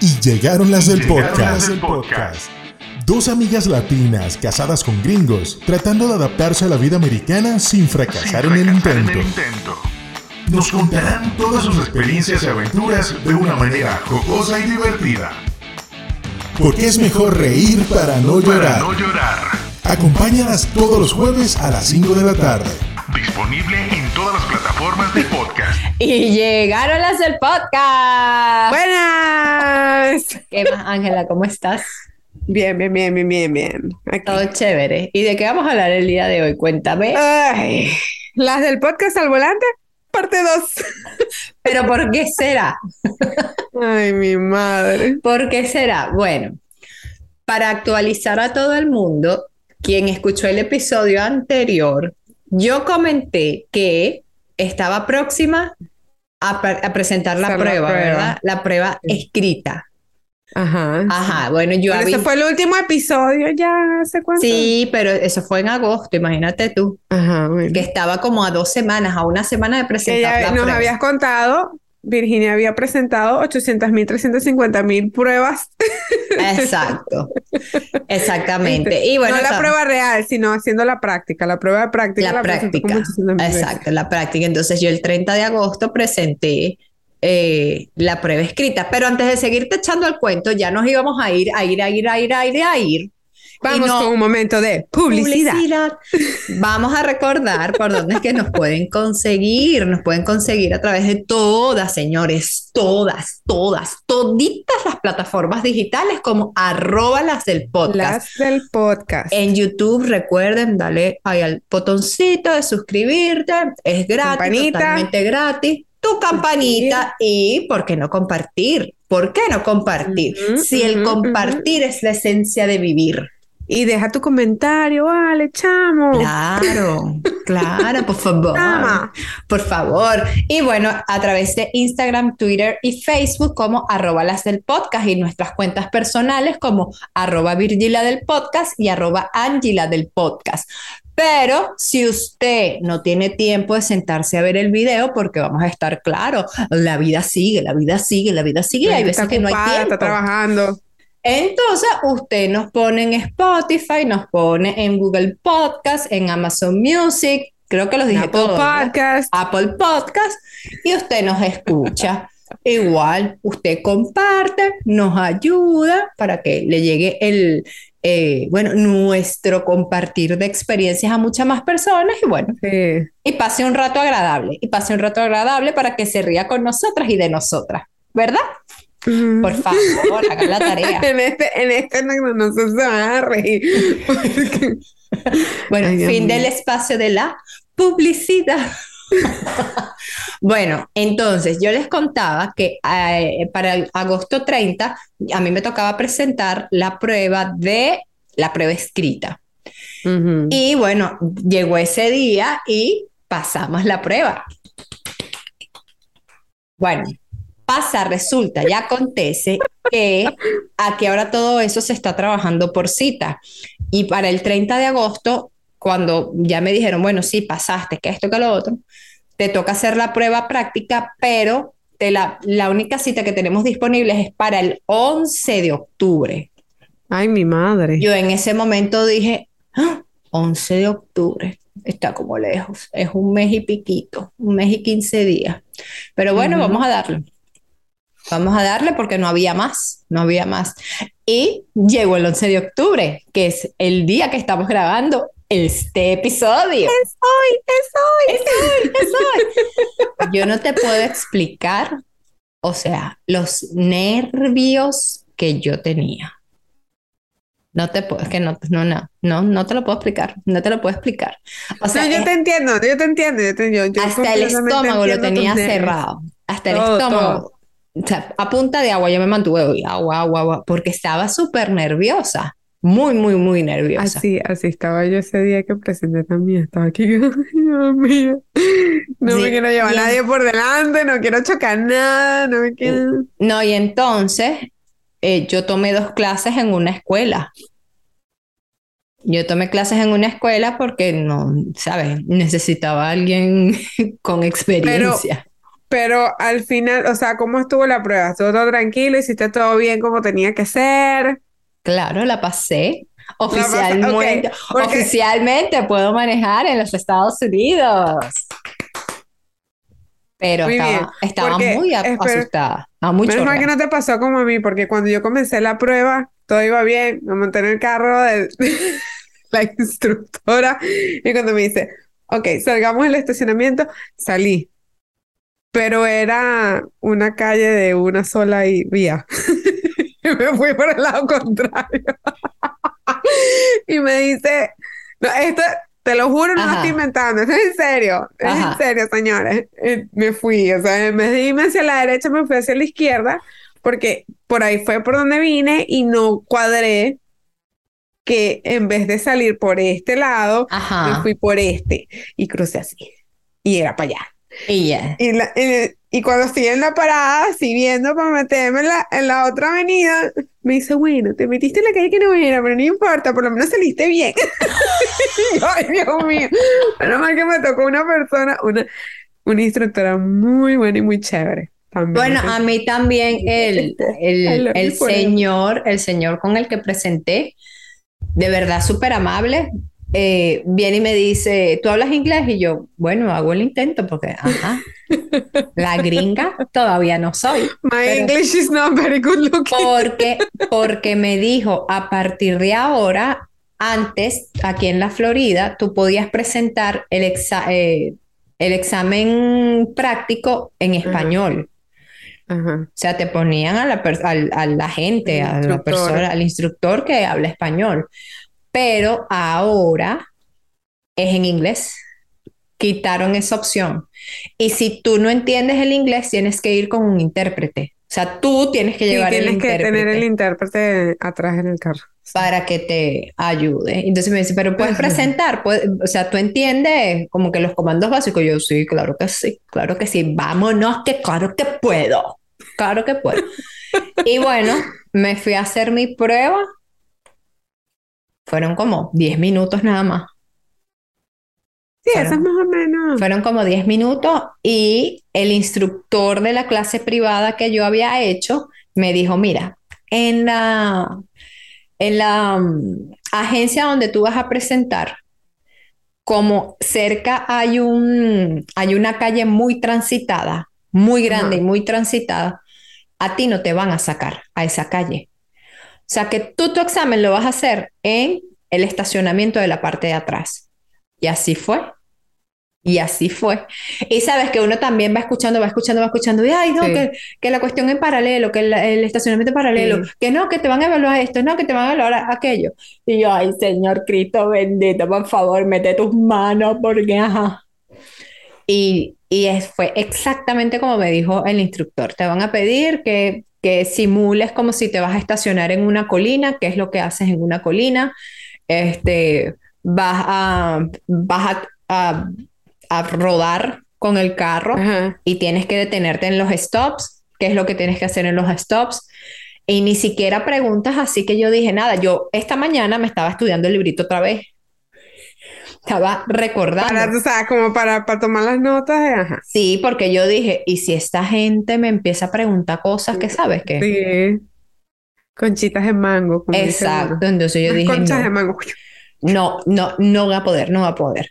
Y llegaron las del podcast. podcast. Dos amigas latinas casadas con gringos, tratando de adaptarse a la vida americana sin fracasar, en, el intento. Nos contarán todas sus experiencias y aventuras de una manera jocosa y divertida. Porque es mejor reír para no llorar. no llorar. Acompáñalas todos los jueves a las 5 de la tarde. Disponible en todas las plataformas de. Y llegaron las del podcast. Buenas. ¿Qué más, Ángela? ¿Cómo estás? Bien, bien, bien, bien, bien, bien. Todo chévere. ¿Y de qué vamos a hablar el día de hoy? Cuéntame. Ay, las del podcast al volante, parte 2. ¿Pero por qué será? Ay, mi madre. ¿Por qué será? Bueno, para actualizar a todo el mundo, quien escuchó el episodio anterior, yo comenté que estaba próxima a, presentar la prueba, ¿verdad? La prueba escrita. Ajá. Ajá, bueno, yo pero Ese fue el último episodio ya hace cuánto. Sí, pero eso fue en agosto, imagínate tú. Ajá, bueno. Que estaba como a dos semanas, a una semana de presentar ya nos habías contado Virginia había presentado 800 mil, 350 mil pruebas. Exacto, exactamente. Y bueno, no la prueba real, sino haciendo la práctica, la prueba de práctica. La, práctica, exacto, la práctica. Entonces yo el 30 de agosto presenté eh, la prueba escrita, pero antes de seguirte echando el cuento, ya nos íbamos a ir, a ir, a ir, a ir, a ir, a ir Vamos con un momento de publicidad. Vamos a recordar por dónde es que nos pueden conseguir. Nos pueden conseguir a través de todas, señores, todas, todas, toditas las plataformas digitales como arroba las del podcast. Las del podcast. En YouTube, recuerden, dale ahí al botoncito de suscribirte. Es gratis, totalmente gratis tu campanita y, ¿por qué no compartir? ¿Por qué no compartir? si el compartir es la esencia de vivir. Y deja tu comentario, vale, chamo. Claro, claro, por favor. Por favor. Y bueno, a través de Instagram, Twitter y Facebook como arroba las del podcast y nuestras cuentas personales como arroba Virgila del podcast y arroba Angela del podcast. Pero si usted no tiene tiempo de sentarse a ver el video, porque vamos a estar claro, la vida sigue, la vida sigue, la vida sigue. Hay veces que no hay tiempo. Está trabajando. Entonces, usted nos pone en Spotify, nos pone en Google Podcast, en Amazon Music, creo que los dije Apple Podcast. Apple Podcast, y usted nos escucha. Igual, usted comparte, nos ayuda para que le llegue el, eh, bueno, nuestro compartir de experiencias a muchas más personas y bueno, y pase un rato agradable, y pase un rato agradable para que se ría con nosotras y de nosotras, ¿verdad? Por favor, haga la tarea. en este, en este no, se van a reír. bueno, fin del espacio de la publicidad. bueno, entonces yo les contaba que eh, para el agosto 30 a mí me tocaba presentar la prueba de la prueba escrita. Y bueno, llegó ese día y pasamos la prueba. Bueno, pasa, resulta y acontece que aquí ahora todo eso se está trabajando por cita. Y para el 30 de agosto, cuando ya me dijeron, bueno, sí, pasaste, que esto, que lo otro, te toca hacer la prueba práctica, pero la, la única cita que tenemos disponible es para el 11 de octubre. Ay, mi madre. Yo en ese momento dije, 11 ¡Ah! de octubre, está como lejos, es un mes y piquito, un mes y 15 días. Pero bueno, vamos a darle. Vamos a darle porque no había más, no había más. Y llegó el 11 de octubre, que es el día que estamos grabando este episodio. Es hoy, es hoy. Es hoy, es hoy. Yo no te puedo explicar, o sea, los nervios que yo tenía. No te puedo, es que no, no, no, no, no te lo puedo explicar, no te lo puedo explicar. O sea, yo te entiendo, yo te entiendo, yo te entiendo. hasta el estómago lo tenía cerrado, hasta el estómago o sea, a punta de agua yo me mantuve, agua, agua, agua, porque estaba súper nerviosa, muy, muy, muy nerviosa. Así, así estaba yo ese día que presenté también, estaba aquí, Dios mío, no me quiero llevar a nadie por delante, no quiero chocar nada, no me quiero... No, y entonces eh, yo tomé dos clases en una escuela. Yo tomé clases en una escuela porque no, ¿sabes? Necesitaba a alguien con experiencia. pero al final, o sea, ¿cómo estuvo la prueba? ¿Estuvo todo tranquilo? ¿Hiciste todo bien como tenía que ser? Claro, la pasé. Oficialmente, oficialmente puedo manejar en los Estados Unidos. Pero estaba, muy asustada. muy menos mal que no te pasó como a mí, porque cuando yo comencé la prueba, todo iba bien. Me monté en el carro de la instructora y cuando me dice, ok, salgamos del estacionamiento, salí. Pero era una calle de una sola vía. y me fui por el lado contrario. y me dice, no, esto, te lo juro, no lo estoy inventando, es en serio, es en serio, señores. Me fui, o sea, en vez de irme hacia la derecha, me fui hacia la izquierda, porque por ahí fue por donde vine y no cuadré que en vez de salir por este lado, me fui por este y crucé así. Y era para allá. Y ya. Y, y, cuando estoy en la parada, así viendo para meterme en la, en la otra avenida, me dice, bueno, te metiste en la calle que no era, pero no importa, por lo menos saliste bien. ay, Dios mío. Menos mal que me tocó una persona, una, una instructora muy buena y muy chévere. Bueno, a mí también el, el, el señor, el señor con el que presenté, de verdad súper amable, eh, viene y me dice, ¿tú hablas inglés? Y yo, bueno, hago el intento porque, ajá, la gringa todavía no soy. My English is not very good looking. Porque, porque me dijo, a partir de ahora, antes, aquí en la Florida, tú podías presentar el, eh, el examen práctico en español. O sea, te ponían a la, a la gente, a la persona, al instructor que habla español pero ahora es en inglés. Quitaron esa opción. Y si tú no entiendes el inglés, tienes que ir con un intérprete. O sea, tú tienes que llevar el intérprete. Tienes que tener el intérprete atrás en el carro. Para que te ayude. Entonces me dice, pero puedes presentar, o sea, tú entiendes como que los comandos básicos. Yo sí, claro que sí, claro que sí. Vámonos, que claro que puedo. Claro que puedo. y bueno, me fui a hacer mi prueba fueron como 10 minutos nada más. Sí, eso es más o menos. Fueron como 10 minutos y el instructor de la clase privada que yo había hecho me dijo, mira, en la, en la mm, agencia donde tú vas a presentar, como cerca hay, un, hay una calle muy transitada, muy grande y muy transitada, a ti no te van a sacar a esa calle. O sea que tú tu examen lo vas a hacer en el estacionamiento de la parte de atrás. Y así fue. Y así fue. Y sabes que uno también va escuchando, va escuchando, va escuchando, y ay, no, que, que, la cuestión en paralelo, que el, estacionamiento en paralelo, que no, que te van a evaluar esto, no, que te van a evaluar aquello. Y yo, ay, Señor Cristo bendito, por favor, mete tus manos, porque ajá. Y, y fue exactamente como me dijo el instructor. Te van a pedir que que simules como si te vas a estacionar en una colina, que es lo que haces en una colina. Este, vas a, vas a, a, rodar con el carro y tienes que detenerte en los stops, qué es lo que tienes que hacer en los stops. Y ni siquiera preguntas así que yo dije, nada, yo esta mañana me estaba estudiando el librito otra vez estaba recordando. Para, o sea, como para, para tomar las notas. Ajá. Sí, porque yo dije, ¿y si esta gente me empieza a preguntar cosas que sabes que? Sí. Conchitas de mango. Exacto, entonces yo dije. Conchas de mango. No, no, no va a poder, no va a poder.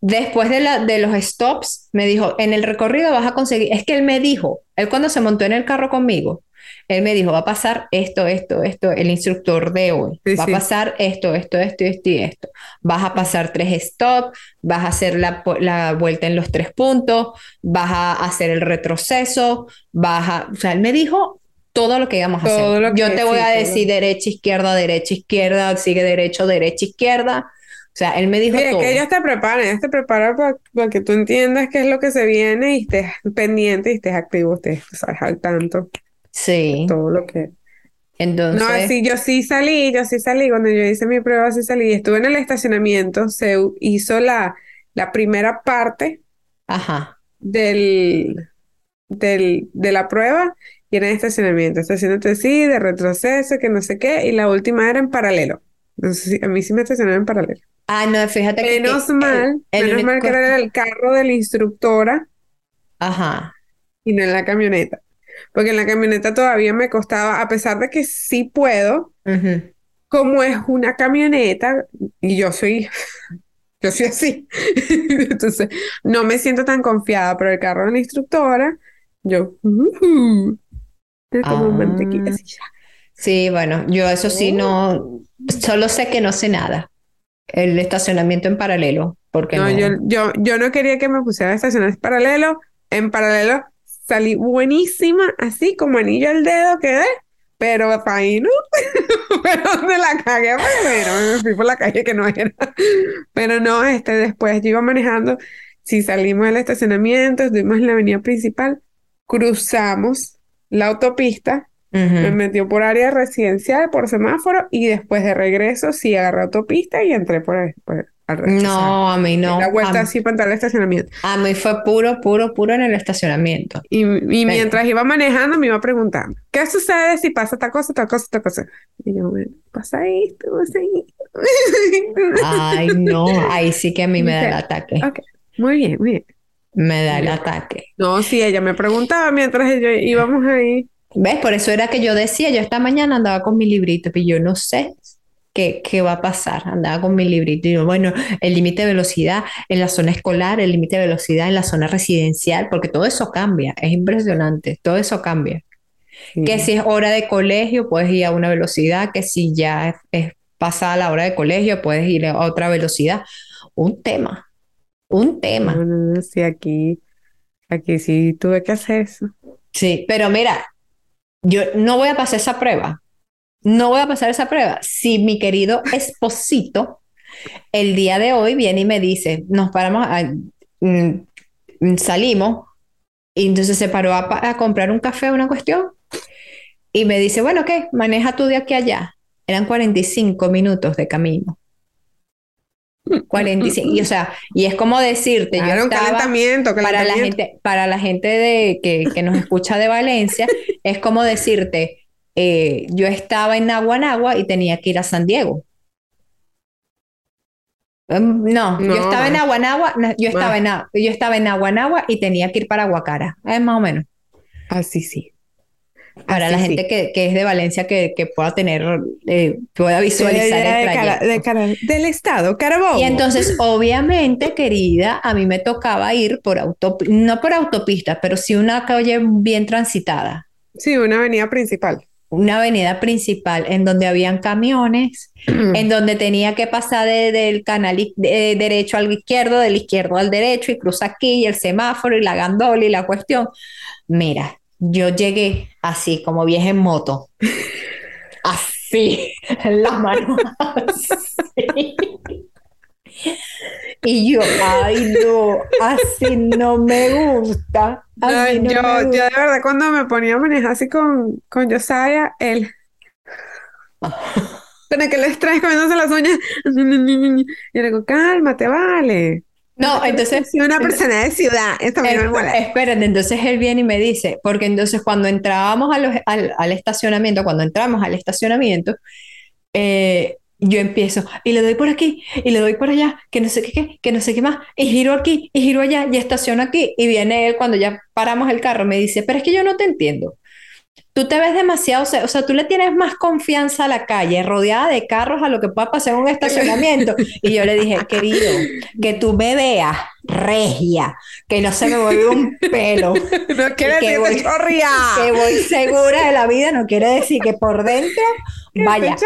Después de, la, de los stops, me dijo, en el recorrido vas a conseguir, es que él me dijo, él cuando se montó en el carro conmigo, él me dijo, va a pasar esto, esto, esto, el instructor de hoy. va a pasar esto, esto, esto, esto y esto. Vas a pasar tres stops, vas a hacer la, la, vuelta en los tres puntos, vas a hacer el retroceso, vas a... O sea, él me dijo todo lo que íbamos a hacer. Yo te voy a decir derecha, izquierda, derecha, izquierda, sigue derecho, derecha, izquierda. O sea, él me dijo todo. que ellos te preparan, ellos te preparan para, que tú entiendas qué es lo que se viene y estés pendiente y estés activo, estés al tanto. Sí. Todo lo que... Entonces... No, sí, yo sí salí, yo sí salí, cuando yo hice mi prueba sí salí, estuve en el estacionamiento, se hizo la, la primera parte Ajá. Del, del, de la prueba y era en estacionamiento, estacionamiento sí, de retroceso, que no sé qué, y la última era en paralelo. Entonces, a mí sí me estacionaron en paralelo. Ah, no, fíjate que... Menos mal, menos mal que era el carro de la instructora. Ajá y no en la camioneta. Porque en la camioneta todavía me costaba, a pesar de que sí puedo, como es una camioneta, y yo soy, yo soy así, entonces no me siento tan confiada, pero el carro de la instructora, yo, uh, como mantequilla ah. Sí, bueno, yo eso sí no, solo sé que no sé nada. El estacionamiento en paralelo, porque no, Yo, yo, yo no quería que me pusiera a estacionar en paralelo, en paralelo salí buenísima, así como anillo al dedo quedé, pero para ahí no, pero donde la cagué, bueno, me fui por la calle que no era, pero no, este, después yo iba manejando, si salimos del estacionamiento, estuvimos en la avenida principal, cruzamos la autopista, me metió por área residencial, por semáforo, y después de regreso sí agarré autopista y entré por, no, a mí no. La vuelta así para entrar al estacionamiento. A mí fue puro, puro, puro en el estacionamiento. Y, mientras iba manejando me iba preguntando, ¿qué sucede si pasa esta cosa, esta cosa, esta cosa? Y yo, pasa esto, pasa esto. Ay, no, ahí sí que a mí me da el ataque. Muy bien, muy bien. Me da el ataque. No, sí, ella me preguntaba mientras íbamos ahí. ¿Ves? Por eso era que yo decía, yo esta mañana andaba con mi librito, pero yo no sé ¿Qué, ¿qué, va a pasar? Andaba con mi librito y digo, bueno, el límite de velocidad en la zona escolar, el límite de velocidad en la zona residencial, porque todo eso cambia, es impresionante, todo eso cambia. Que si es hora de colegio, puedes ir a una velocidad, que si ya es, pasada la hora de colegio, puedes ir a otra velocidad. Un tema, un tema. sí, aquí, aquí sí tuve que hacer eso. Sí, pero mira, yo no voy a pasar esa prueba no voy a pasar esa prueba. Si mi querido esposito el día de hoy viene y me dice, nos paramos, mm, salimos, y entonces se paró a, comprar un café, una cuestión, y me dice, bueno, ¿qué? Maneja tú de aquí a allá. Eran 45 minutos de camino. 45, y o sea, y es como decirte, yo estaba, calentamiento, para la gente, para la gente de, que, que nos escucha de Valencia, es como decirte, eh, yo estaba en Naguanagua y tenía que ir a San Diego. Em, no, yo estaba en Aguanagua, yo estaba en, yo estaba en Aguanagua y tenía que ir para Guacara, es más o menos. Así sí. Para la gente que, que, es de Valencia que, que pueda tener, eh, pueda visualizar el trayecto. del estado, Carabobo. Y entonces, obviamente, querida, a mí me tocaba ir por autopista, no por autopista, pero sí una calle bien transitada. Sí, una avenida principal una avenida principal en donde habían camiones, en donde tenía que pasar del canal derecho al izquierdo, del izquierdo al derecho y cruza aquí y el semáforo y la gandola y la cuestión. Mira, yo llegué así como vieja en moto, así, en las manos, así. Y yo, ay, no, así no me gusta. yo, yo de verdad cuando me ponía a manejar así con, con Josiah, él... Con que le extraes comiéndose las uñas. Y le digo, cálmate, vale. No, entonces. Soy una persona de ciudad. Esto me molesta. Espérate, entonces él viene y me dice, porque entonces cuando entrábamos al, al, estacionamiento, cuando entramos al estacionamiento, eh, yo empiezo y le doy por aquí y le doy por allá, que no sé qué, que no sé qué más, y giro aquí y giro allá y estaciono aquí y viene él cuando ya paramos el carro, me dice, pero es que yo no te entiendo. Tú te ves demasiado, o sea, tú le tienes más confianza a la calle, rodeada de carros, a lo que pueda pasar en un estacionamiento. Y yo le dije, querido, que tú me veas regia, que no se me vuelve un pelo. No quiere decir que voy, que voy segura de la vida, no quiere decir que por dentro vaya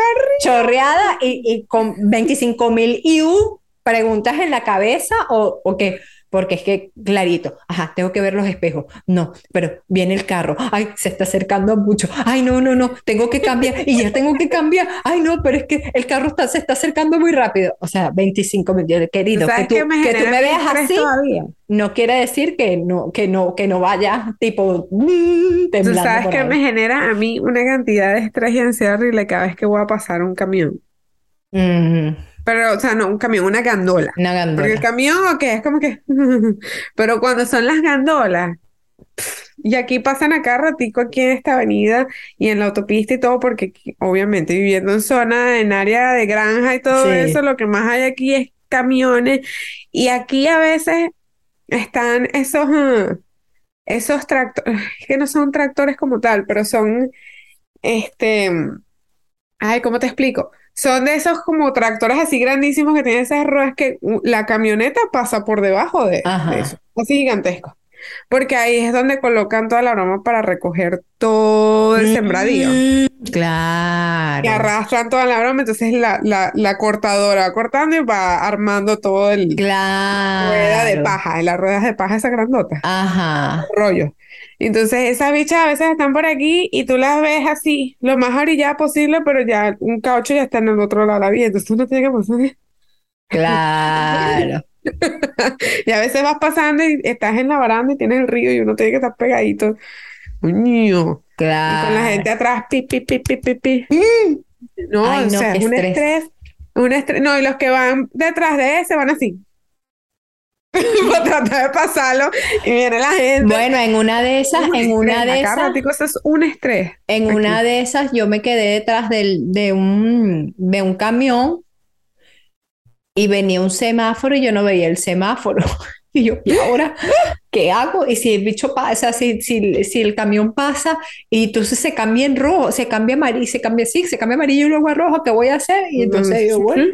chorreada y, y con 25 mil IU preguntas en la cabeza o, o que porque es que clarito, ajá, tengo que ver los espejos, no, pero viene el carro, ay, se está acercando mucho, ay, no, no, no, tengo que cambiar y ya tengo que cambiar, ay, no, pero es que el carro está, se está acercando muy rápido, o sea, 25 millones, querido, que tú, me, que tú me veas así, no quiere decir que no, que no, que no vaya tipo mm, Tú sabes que me genera a mí una cantidad de estrés y ansiedad horrible cada vez que voy a pasar un camión. Pero, o sea, no, un camión, una gandola. Una gandola. Porque el camión, ok, es como que. Pero cuando son las gandolas, y aquí pasan acá ratico aquí en esta avenida y en la autopista y todo, porque obviamente viviendo en zona, en área de granja y todo eso, lo que más hay aquí es camiones. Y aquí a veces están esos. esos tractores, que no son tractores como tal, pero son, este, ay, ¿cómo te explico? Son de esos como tractores así grandísimos que tienen esas ruedas que la camioneta pasa por debajo de, de eso, así gigantesco. Porque ahí es donde colocan toda la broma para recoger todo el sembradío. Mm, claro. Y arrastran toda la broma, entonces la, la, la cortadora va cortando y va armando todo el... Claro. Rueda de paja, las ruedas de paja esa grandota. Ajá. Rollo. Entonces esas bichas a veces están por aquí y tú las ves así, lo más orillada posible, pero ya un caucho ya está en el otro lado de la vía, entonces tú no tienes que pasar. Claro. y a veces vas pasando y estás en la baranda y tienes el río y uno tiene que estar pegadito. Claro. Y con la gente atrás, pi, pi, pi, pi, pi, pi. No, o sea, es un estrés. Un estrés. No, y los que van detrás de ese van así. para tratar de pasarlo y viene la gente. Bueno, en una de esas, en una de esas, eso es un estrés. En una de esas yo me quedé detrás del, de un de un camión y venía un semáforo y yo no veía el semáforo. Y yo, ¿y ahora qué hago? Y si el bicho pasa, si, si, si el camión pasa y entonces se cambia en rojo, se cambia amarillo, se cambia así, se cambia amarillo y luego a rojo, ¿qué voy a hacer? Y entonces yo, bueno,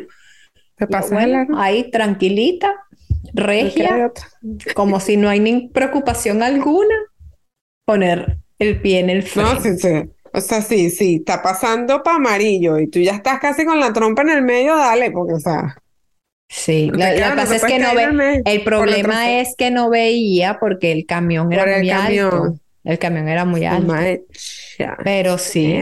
¿Qué pasa? ahí tranquilita, regia, como si no hay ni preocupación alguna, poner el pie en el freno. No, sí, sí. O sea, sí, sí, está pasando para amarillo y tú ya estás casi con la trompa en el medio, dale, porque, o sea. Sí, lo, que pasa es que no ve, el problema es que no veía porque el camión era muy alto. El camión era muy alto. Pero sí.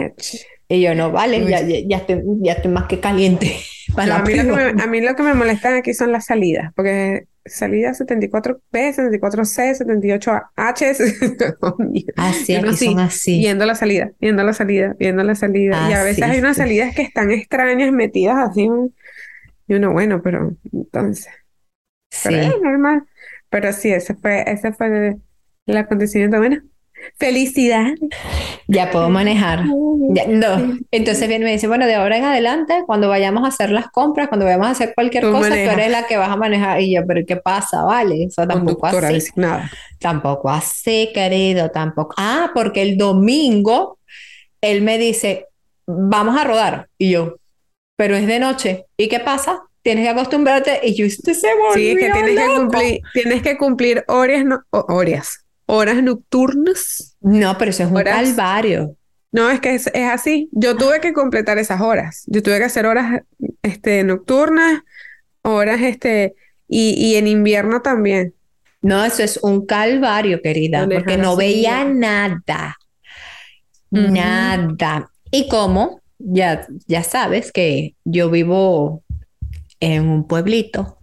Y yo no, vale, ya, ya, estoy, ya estoy más que caliente. Para a, mí lo que me, a mí lo que me molestan aquí son las salidas, porque salida 74B, 74C, 78H. así, aquí son así. Viendo la salida, viendo la salida, viendo la salida. y a veces hay unas salidas que están extrañas, metidas así. Y uno, bueno, pero entonces. Sí. Pero es normal. Pero sí, ese fue, ese fue el acontecimiento. Bueno, felicidad. Ya puedo manejar. no. Entonces viene me dice, bueno, de ahora en adelante, cuando vayamos a hacer las compras, cuando vayamos a hacer cualquier cosa, tú eres la que vas a manejar. Y yo, pero ¿qué pasa? Vale, eso tampoco así. Designada. Tampoco así, querido, tampoco. Ah, porque el domingo él me dice, vamos a rodar. Y yo, pero es de noche. ¿Y qué pasa? Tienes que acostumbrarte y yo se Sí, que tienes que cumplir, tienes que cumplir horas, no, horas, horas nocturnas. No, pero eso es un calvario. No, es que es, así. Yo tuve que completar esas horas. Yo tuve que hacer horas este, nocturnas, horas, este, y, y en invierno también. No, eso es un calvario, querida, porque no veía nada. Nada. ¿Y cómo? Ya, ya sabes que yo vivo en un pueblito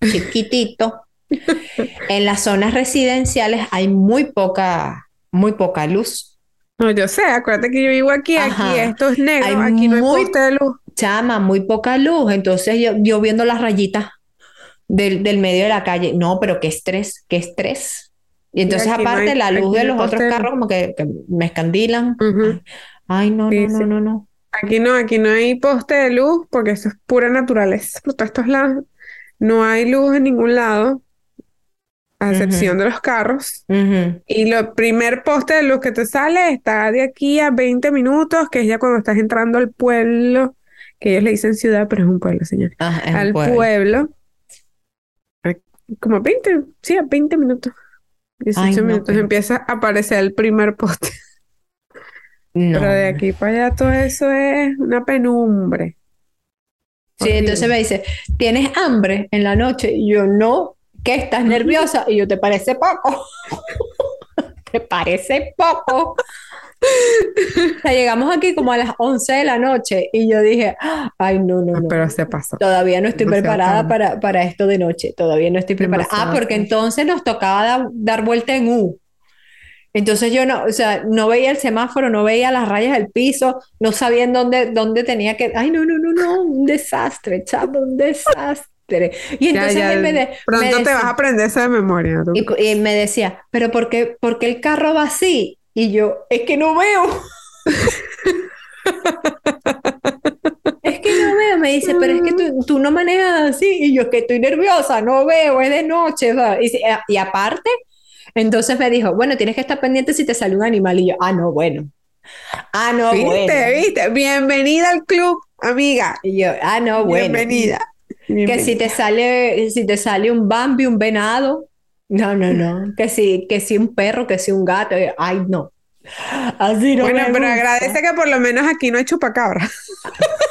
chiquitito. en las zonas residenciales hay muy poca, muy poca luz. No, yo sé, acuérdate que yo vivo aquí, aquí esto es negro, aquí no hay poste de luz. Chama, muy poca luz. Entonces yo, yo viendo las rayitas del, del, medio de la calle, no, pero qué estrés, qué estrés. Y entonces aparte la luz de los otros carros como que, me escandilan. Ay, no, no, no, no, no. Aquí no, aquí no hay poste de luz porque eso es pura naturaleza. Por todos estos lados no hay luz en ningún lado, a excepción de los carros. Y el primer poste de luz que te sale está de aquí a 20 minutos, que es ya cuando estás entrando al pueblo, que ellos le dicen ciudad, pero es un pueblo, señor. al pueblo. Como 20, sí, a 20 minutos. 18 minutos empieza a aparecer el primer poste. Pero de aquí para allá todo eso es una penumbre. Sí, entonces me dice, ¿tienes hambre en la noche? Y yo, no, ¿qué? ¿Estás nerviosa? Y yo, ¿te parece poco? ¿Te parece poco? o sea, llegamos aquí como a las 11 de la noche y yo dije, ay, no, no, no. Pero se pasó. Todavía no estoy preparada para, para esto de noche, todavía no estoy preparada. ah, porque entonces nos tocaba dar vuelta en U. Entonces yo no, o sea, no veía el semáforo, no veía las rayas del piso, no sabía en dónde, dónde tenía que. Ay, no, no, no, no, un desastre, chavo, un desastre. Y entonces él me Pronto te vas a aprender esa de memoria. Y, me decía, ¿pero por qué, por qué el carro va así? Y yo, es que no veo. es que no veo, me dice, pero es que tú, tú, no manejas así. Y yo, que estoy nerviosa, no veo, es de noche. Y, y aparte, Entonces me dijo, bueno, tienes que estar pendiente si te sale un animal. Y yo, ah, no, bueno. Ah, no, ¿Viste? bueno. ¿Viste? Bienvenida al club, amiga. Y yo, ah, no, bueno. Bienvenida. Que si te sale, si te sale un Bambi, un venado. No, no, no. Que si, que si un perro, que si un gato. Ay, no. Así no Bueno, me pero gusta. agradece que por lo menos aquí no hay chupacabra.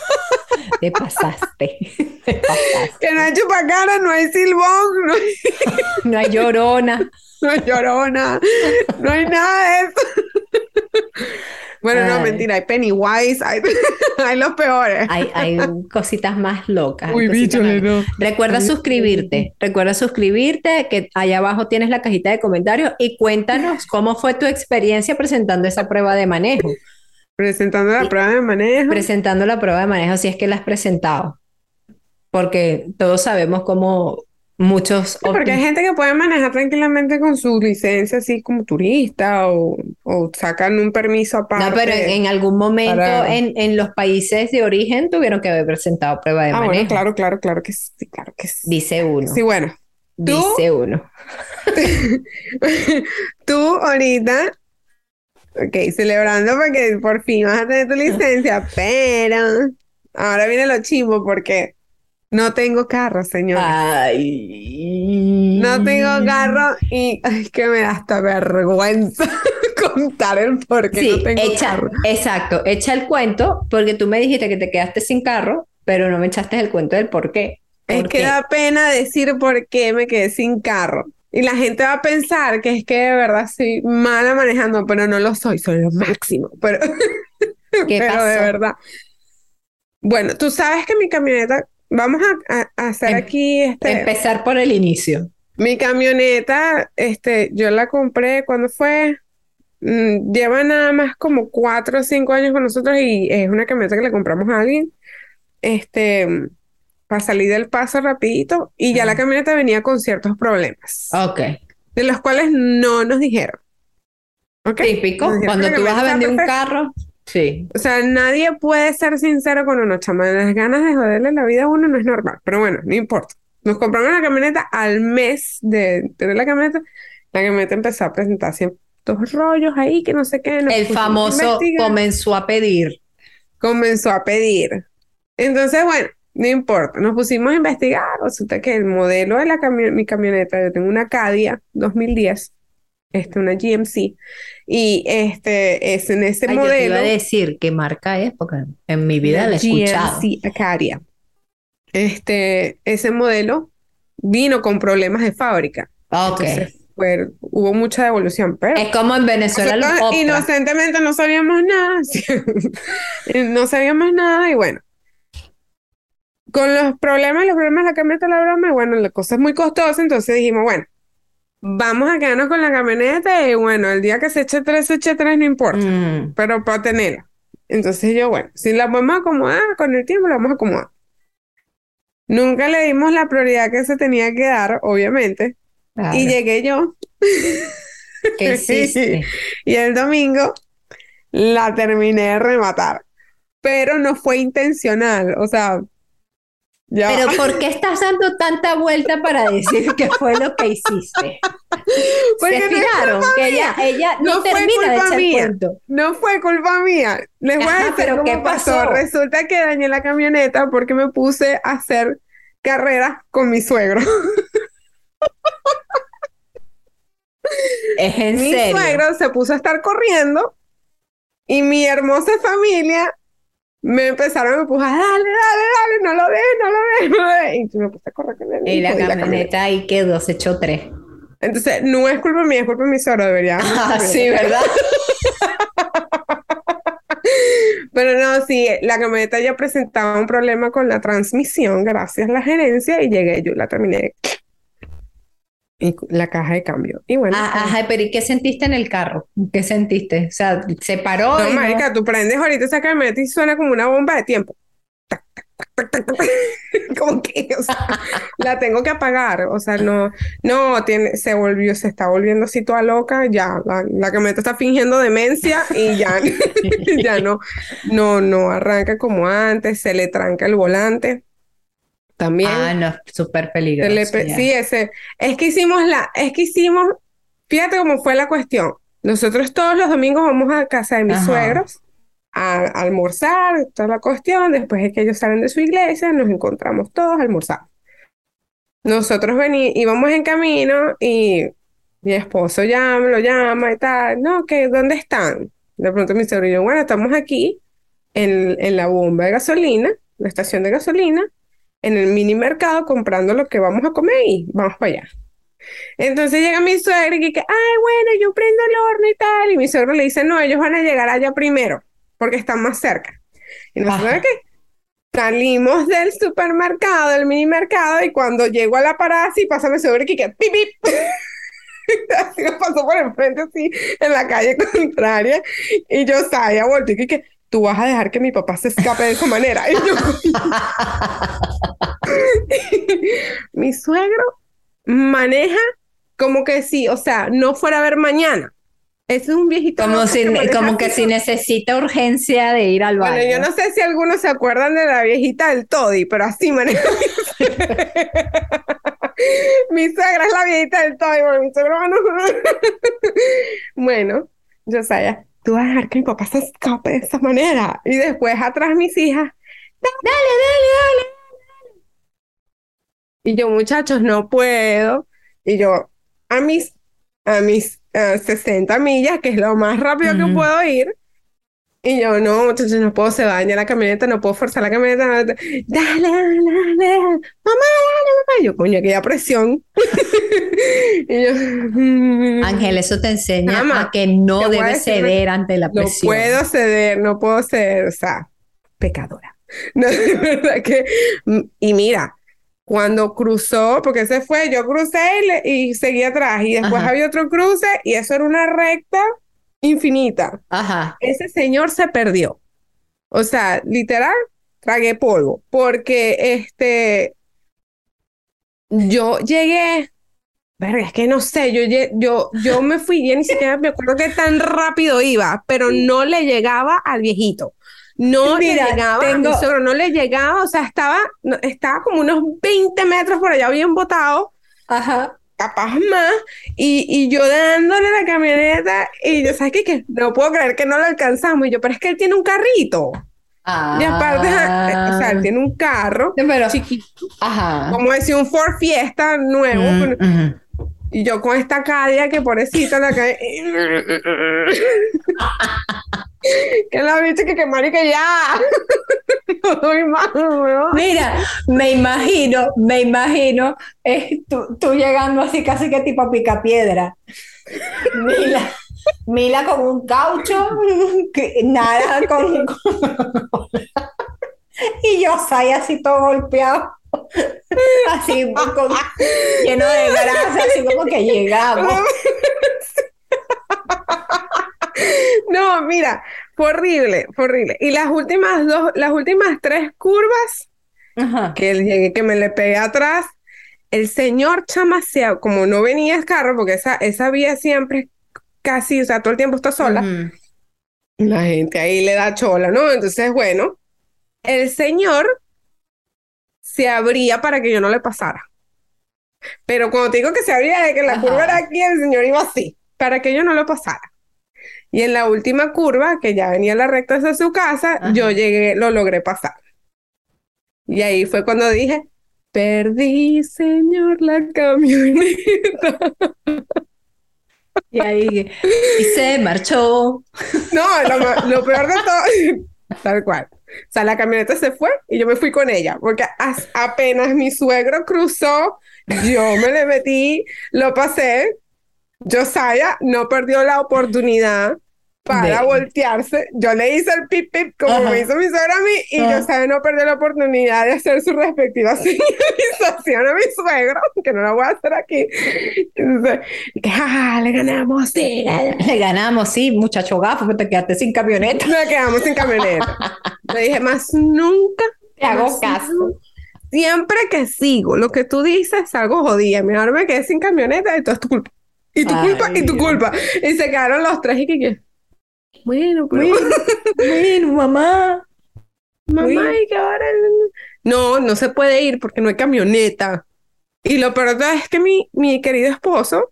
Te pasaste. Te pasaste. Que no hay chupacabra, no hay silbón, no hay, No hay llorona. no hay llorona, no hay nada de eso. Bueno, no, mentira, hay Pennywise, hay, hay los peores. Hay, hay cositas más locas. Uy, cositas bicho, más- no. Recuerda Ay, suscribirte. Recuerda suscribirte, que allá abajo tienes la cajita de comentarios y cuéntanos cómo fue tu experiencia presentando esa prueba de manejo. Presentando la prueba de manejo. Presentando la prueba de manejo, si es que la has presentado. Porque todos sabemos cómo muchos Sí, porque hay gente que puede manejar tranquilamente con su licencia así como turista o, o sacan un permiso aparte. No, pero en, en algún momento para- en, en los países de origen tuvieron que haber presentado prueba de Ah, manejo. bueno, claro, claro, claro que sí, claro que sí. Dice uno. Sí, bueno. ¿Tú? Dice uno. Tú ahorita, ok, celebrando porque por fin vas a tener tu licencia, pero ahora viene lo chivo porque no tengo carro, señor. Ay. No tengo carro y ay, que me da hasta vergüenza contar el por qué Sí, no tengo echa, carro. exacto, echa el cuento porque tú me dijiste que te quedaste sin carro, pero no me echaste el cuento del por qué. Es ¿Por que da pena decir por qué me quedé sin carro. Y la gente va a pensar que es que de verdad soy mala manejando, pero no lo soy, soy lo máximo. Pero, ¿Qué pero de verdad. Bueno, tú sabes que mi camioneta, vamos a, a- a hacer Em- aquí este, Empezar por el inicio. mi camioneta, este, yo la compré cuando fue, Mm, lleva nada más como cuatro o cinco años con nosotros y es una camioneta que le compramos a alguien, este, para salir del paso rapidito y ya la camioneta venía con ciertos problemas, Ok. de los cuales no nos dijeron. ¿Ok? Típico. Nos dijeron Cuando tú vas a vender un carro, sí. O sea, nadie puede ser sincero con uno, chama. Las ganas de joderle la vida a uno no es normal. Pero bueno, no importa. Nos compramos la camioneta al mes de tener la camioneta. La camioneta empezó a presentar ciertos rollos ahí que no sé qué. El a famoso comenzó a pedir. comenzó a pedir. Entonces, bueno, no importa. Nos pusimos a investigar. Resulta que el modelo de la cami- mi camioneta, yo tengo una Acadia 2010, este, una GMC, y este es en ese Ay, yo te modelo. iba a decir qué marca es, porque en mi vida la he escuchado. GMC Acadia. Este, ese modelo vino con problemas de fábrica. Ok. Entonces, fue- hubo mucha devolución, pero Es como en Venezuela nosotros inocentemente no sabíamos nada. no sabíamos nada y bueno. Con los problemas, los problemas de la camioneta, la broma, y bueno, la cosa es muy costosa, entonces dijimos, bueno, vamos a quedarnos con la camioneta y bueno, el día que se eche tres, se eche tres, no importa Mm, pero para tenerla. Entonces yo, bueno, si la podemos acomodar, con el tiempo la vamos a acomodar. Nunca le dimos la prioridad que se tenía que dar, obviamente, claro. y llegué yo, ¿Qué y el domingo la terminé de rematar, pero no fue intencional, o sea, ya Pero. ¿por qué estás dando tanta vuelta para decir que fue lo que hiciste? Porque ¿Se fijaron? Que ella, ella no, termina de echar mía. cuento. No fue culpa mía. Les voy a decir pero cómo ¿qué pasó? Resulta que dañé la camioneta porque me puse a hacer carreras con mi suegro. Es en Mi serio. suegro se puso a estar corriendo y mi hermosa familia me empezaron a empujar, dale, dale, dale, no lo dejes, no lo dejes, no lo dejes. Y me puse a correr con él. Y la camioneta ahí quedó, se echó tres. Entonces, no es culpa mía, es culpa de mi suegro, debería. Ah, sí, ¿verdad? Pero no, sí, la camioneta ya presentaba un problema con la transmisión, gracias a la gerencia, y llegué yo, la terminé. Y la caja de cambio. Y bueno. Ah, Ajá, pero ¿y qué sentiste en el carro? ¿Qué sentiste? O sea, se paró No, y no- marica, tú prendes ahorita esa camioneta y suena como una bomba de tiempo. Tac, tac, tac, tac, tac, tac. Como que, o sea, la tengo que apagar. O sea, no, no, tiene, se volvió, se está volviendo así toda loca. Ya, la, la camioneta está fingiendo demencia y ya, ya no, no, no arranca como antes, se le tranca el volante. También. Ah, no, súper peligroso. sí, ese. Es que hicimos la, es que hicimos fíjate cómo fue la cuestión. Nosotros todos los domingos vamos a casa de mis suegros a, almorzar, toda la cuestión. Después de que ellos salen de su iglesia, nos encontramos todos a almorzar. Nosotros vení, íbamos en camino y mi esposo llama, lo llama y tal. No, que ¿dónde están? De pronto mi sobrino, bueno, estamos aquí en, en la bomba de gasolina, la estación de gasolina, en el mini mercado comprando lo que vamos a comer y vamos para allá. Entonces llega mi suegra y dice, ay, bueno, yo prendo el horno y tal. Y mi suegro le dice, no, ellos van a llegar allá primero, porque están más cerca. Y nosotros, ¿qué? Salimos del supermercado, del mini mercado, y cuando llego a la parada, así pasa mi suegra y que pip, pip. así nos pasó por enfrente, así, en la calle contraria. Y yo, Saya, volteé y que tú vas a dejar que mi papá se escape de esa manera. Y yo, mi suegro maneja como que si, o sea, no fuera a ver mañana. es un viejito. Como, si, que como que si necesita urgencia de ir al baño. Bueno, yo no sé si algunos se acuerdan de la viejita del Toddy, pero así maneja. mi suegra es la viejita del Toddy, bueno, mi suegra no. bueno, yo sabía, tú vas a dejar que mi papá se escape de esa manera. Y después atrás mis hijas, dale, dale, dale, y yo, muchachos, no puedo. Y yo, a mis, a mis 60 millas, que es lo más rápido que puedo ir. Y yo, no, muchachos, no puedo, se daña la camioneta, no puedo forzar la camioneta. Dale, dale, dale, mamá, dale, mamá. yo, coño, aquella presión. y yo, Ángel, eso te enseña a que no debes ceder ante la presión. No puedo ceder, no puedo ceder, o sea, pecadora. No, de verdad que, y mira, cuando cruzó, porque se fue, yo crucé y, seguí atrás y después había otro cruce y eso era una recta infinita. Ajá. Ese señor se perdió. O sea, literal, tragué polvo, porque este, yo llegué, verga, es que no sé, yo, yo, yo me fui, ya ni siquiera me acuerdo que tan rápido iba, pero no le llegaba al viejito. No le llegaba, no le llegaba, o sea, estaba, estaba como unos 20 metros por allá bien botado. Ajá. Capaz más, y, y yo dándole la camioneta, y yo, ¿sabes qué? Que no puedo creer que no lo alcanzamos. Y yo, pero es que él tiene un carrito. Y aparte, o sea, él tiene un carro pero, chiquito. Ajá. Como decía, un Ford Fiesta nuevo. Mm, y yo con esta cadia que pobrecita la calle. que la viste que que marica ya. no doy más, Mira, me imagino, me imagino es tú, tú, llegando así casi que tipo pica piedra. Mila, Mila con un caucho, nada con, y yo salí así todo golpeado. así con, lleno de grasa, así como que llegamos. No, mira, fue horrible, fue horrible. Y las últimas dos, las últimas tres curvas que que me le pegué atrás, el señor chamaseado, como no venía el carro, porque esa, esa vía siempre casi, o sea, todo el tiempo está sola. La gente ahí le da chola, ¿no? Entonces, bueno, el señor se abría para que yo no le pasara. Pero cuando te digo que se abría, de que la curva era aquí, el señor iba así, para que yo no le pasara. Y en la última curva, que ya venía la recta hacia su casa, yo llegué, lo logré pasar. Y ahí fue cuando dije, perdí, señor, la camioneta. Y ahí, y se marchó. No, lo peor de todo, tal cual. O sea, la camioneta se fue y yo me fui con ella, porque apenas mi suegro cruzó, yo me le metí, lo pasé. Josiah no perdió la oportunidad para voltearse. Yo le hice el pip pip como me hizo mi suegra a mí y yo sabe no perder la oportunidad de hacer su respectiva señalización a mi suegro, que no la voy a hacer aquí. Entonces, que ah, le ganamos, sí, le ganamos, sí, muchacho gafo, te quedaste sin camioneta. Me quedamos sin camioneta. le dije, más nunca te hago caso. Siempre que sigo lo que tú dices, algo jodida. Mejor me quedé sin camioneta y todo es tu culpa. Y tu culpa y tu culpa. Y se quedaron los tres y que bueno, pero... bueno, mamá. Mamá, y que ahora... No, no se puede ir porque no hay camioneta. Y lo peor es que mi, mi querido esposo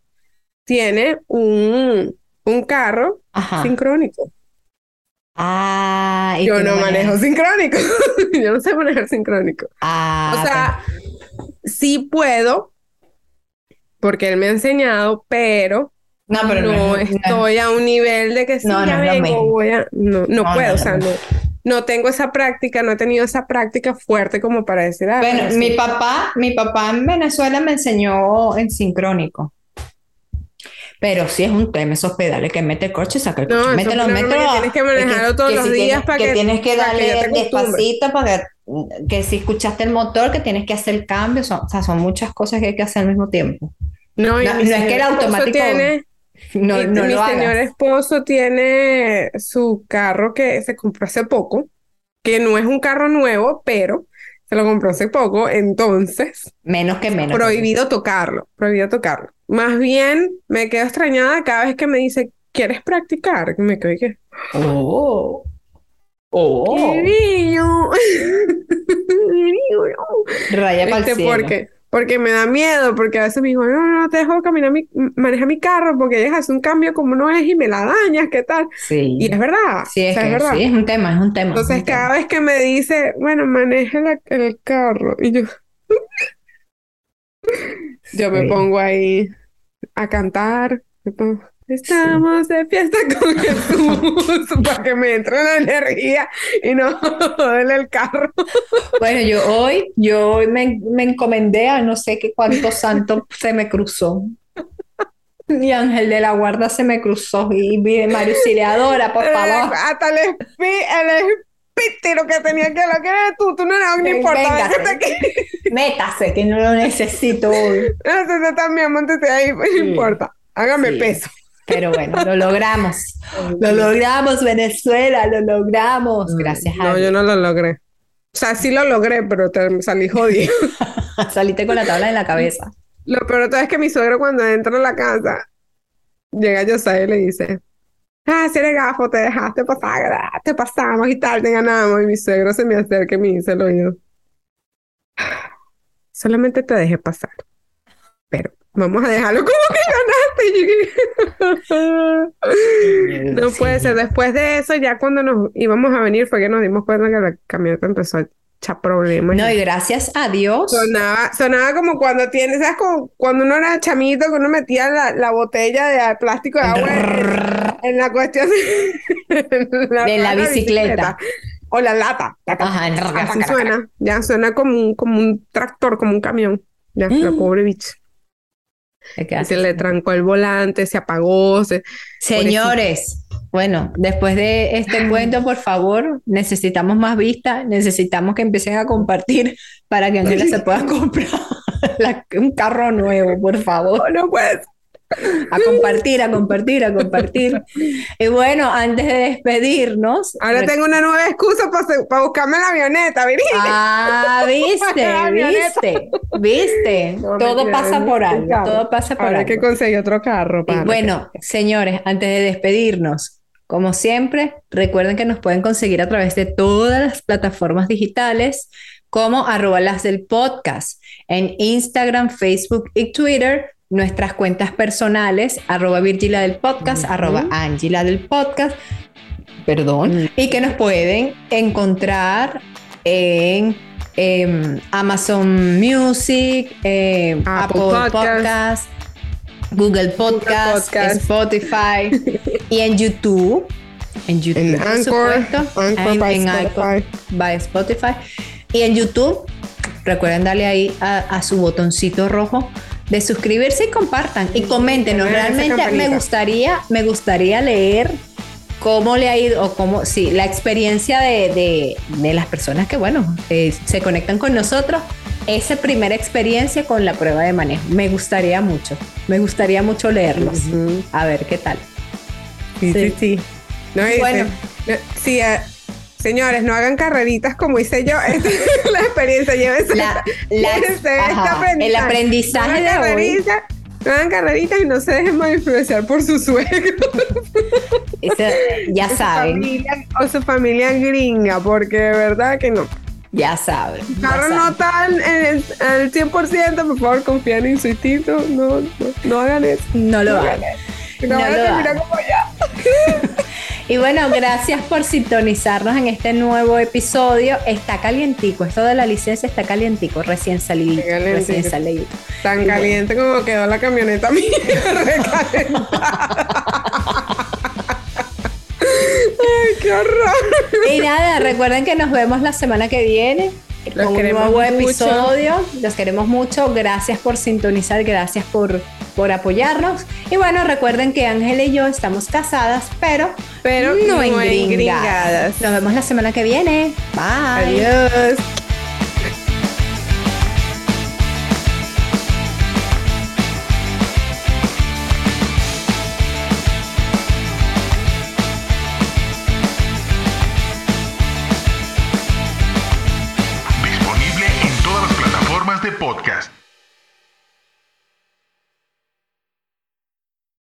tiene un, un carro sincrónico. Ah, yo no manejo sincrónico. yo no sé manejar sincrónico. Ah, o sea, sí puedo, porque él me ha enseñado, pero no, pero no, estoy a un nivel de que si ya vengo, voy a... No, no, puedo, o sea, no, no tengo esa práctica, no he tenido esa práctica fuerte como para decir... Ah, bueno, mi papá, mi papá en Venezuela me enseñó en sincrónico. Pero sí es un tema esos pedales que mete el coche, saca el coche, no, mete los metros. Tienes que manejarlo todos los días para que, que tienes que darle despacito para que, que, si escuchaste el motor, que tienes que hacer el cambio. Son, o sea, son muchas cosas que hay que hacer al mismo tiempo. No, no, es que el automático. Tiene, no, no mi señor esposo tiene su carro que se compró hace poco, que no es un carro nuevo, pero se lo compró hace poco, entonces. Menos que menos. Prohibido tocarlo, prohibido tocarlo. Más bien me quedo extrañada cada vez que me dice, ¿quieres practicar? Que me quedo que. Oh. Oh. ¡Qué Raya para este, Porque, porque me da miedo, porque a veces me dijo, no, no, no te dejo caminar mi, manejar mi carro porque dejas un cambio como no es y me la dañas, ¿qué tal? Sí. Y es verdad. Sí, es, verdad. Sí, es un tema, es un tema. Entonces, cada vez que me dice, bueno, maneja el carro, y yo. yo me pongo ahí a cantar. Estamos de fiesta con Jesús para que me entre la energía y no joderle el carro. Bueno, yo hoy, yo hoy me, me encomendé a no sé qué cuánto santo se me cruzó. Y Ángel de la Guarda se me cruzó y vi María Auxiliadora, por favor. Hasta el, el lo que tenía que lo que eres tú, tú no eres, no importa. Métase, que no lo necesito hoy. No, también, montete ahí, no importa. Hágame peso. Pero bueno, lo logramos. lo logramos, Venezuela, lo logramos. Gracias a No, yo no lo logré. O sea, sí lo logré, pero te salí jodido. Saliste con la tabla en la cabeza. Lo peor es que mi suegro cuando entra a la casa, llega José y le dice, ah, si eres gafo, te dejaste pasar, te pasamos y tal, te ganamos. Y mi suegro se me acerca y me dice el oído, solamente te dejé pasar, pero vamos a dejarlo como que no puede ser. Después de eso, ya cuando nos íbamos a venir, fue que nos dimos cuenta que la camioneta empezó a echar problemas. No, y gracias a Dios. Sonaba, sonaba como cuando tienes, ¿sabes? Como cuando uno era chamito, que uno metía la, la botella de plástico de agua en, la cuestión de la, bicicleta. O la lata. Ajá, Así suena. Ya suena como un, como un tractor, como un camión. Ya, la mm. pobre bicho. Se le trancó el volante, se apagó. Señores, bueno, después de este cuento, por favor, necesitamos más vistas, necesitamos que empiecen a compartir para que Angela se pueda comprar un carro nuevo, por favor. No, puedes a compartir, a compartir, a compartir. Y bueno, antes de despedirnos. Ahora tengo una nueva excusa para, buscarme la avioneta, Virginia. Ah, viste, viste, viste. todo pasa por algo, todo pasa por algo. Hay que conseguir otro carro. Para bueno, señores, antes de despedirnos, como siempre, recuerden que nos pueden conseguir a través de todas las plataformas digitales como arroba las del podcast en Instagram, Facebook y Twitter nuestras cuentas personales, arroba Virgila del podcast, arroba Angela del podcast, perdón, y que nos pueden encontrar en em, Amazon Music, em, Apple, Podcast, Google Podcast, Spotify y en YouTube. En YouTube, en Anchor, en, Spotify. by Spotify. Y en YouTube, recuerden darle ahí a su botoncito rojo de suscribirse y compartan y coméntenos. Realmente me gustaría, me gustaría leer cómo le ha ido o cómo, sí, la experiencia de, las personas que, bueno, eh, se conectan con nosotros. Esa primera experiencia con la prueba de manejo. Me gustaría mucho, me gustaría mucho leerlos. A ver qué tal. Sí, sí, sí. bueno. sí, Señores, no hagan carreritas como hice yo. Esta es la experiencia. Llévense, la, el aprendizaje no de hoy. No hagan carreritas y no se dejen mal influenciar por su suegro. ya saben. o su familia gringa, porque de verdad que no. Ya saben. Carro no en el, 100%, por favor, confíen en su instinto. No, no, no hagan eso. No lo hagan. No, no lo como ya. Y bueno, gracias por sintonizarnos en este nuevo episodio. Está calientico, esto de la licencia está calientico, recién salido. Recién salido. Tan caliente como quedó la camioneta mía Ay, qué horror. Y nada, recuerden que nos vemos la semana que viene con un nuevo episodio. Los queremos mucho. Gracias por sintonizar, gracias por, por apoyarnos. Y bueno, recuerden que Ángel y yo estamos casadas, pero, pero no, no engringadas. Nos vemos la semana que viene. Bye. Adiós.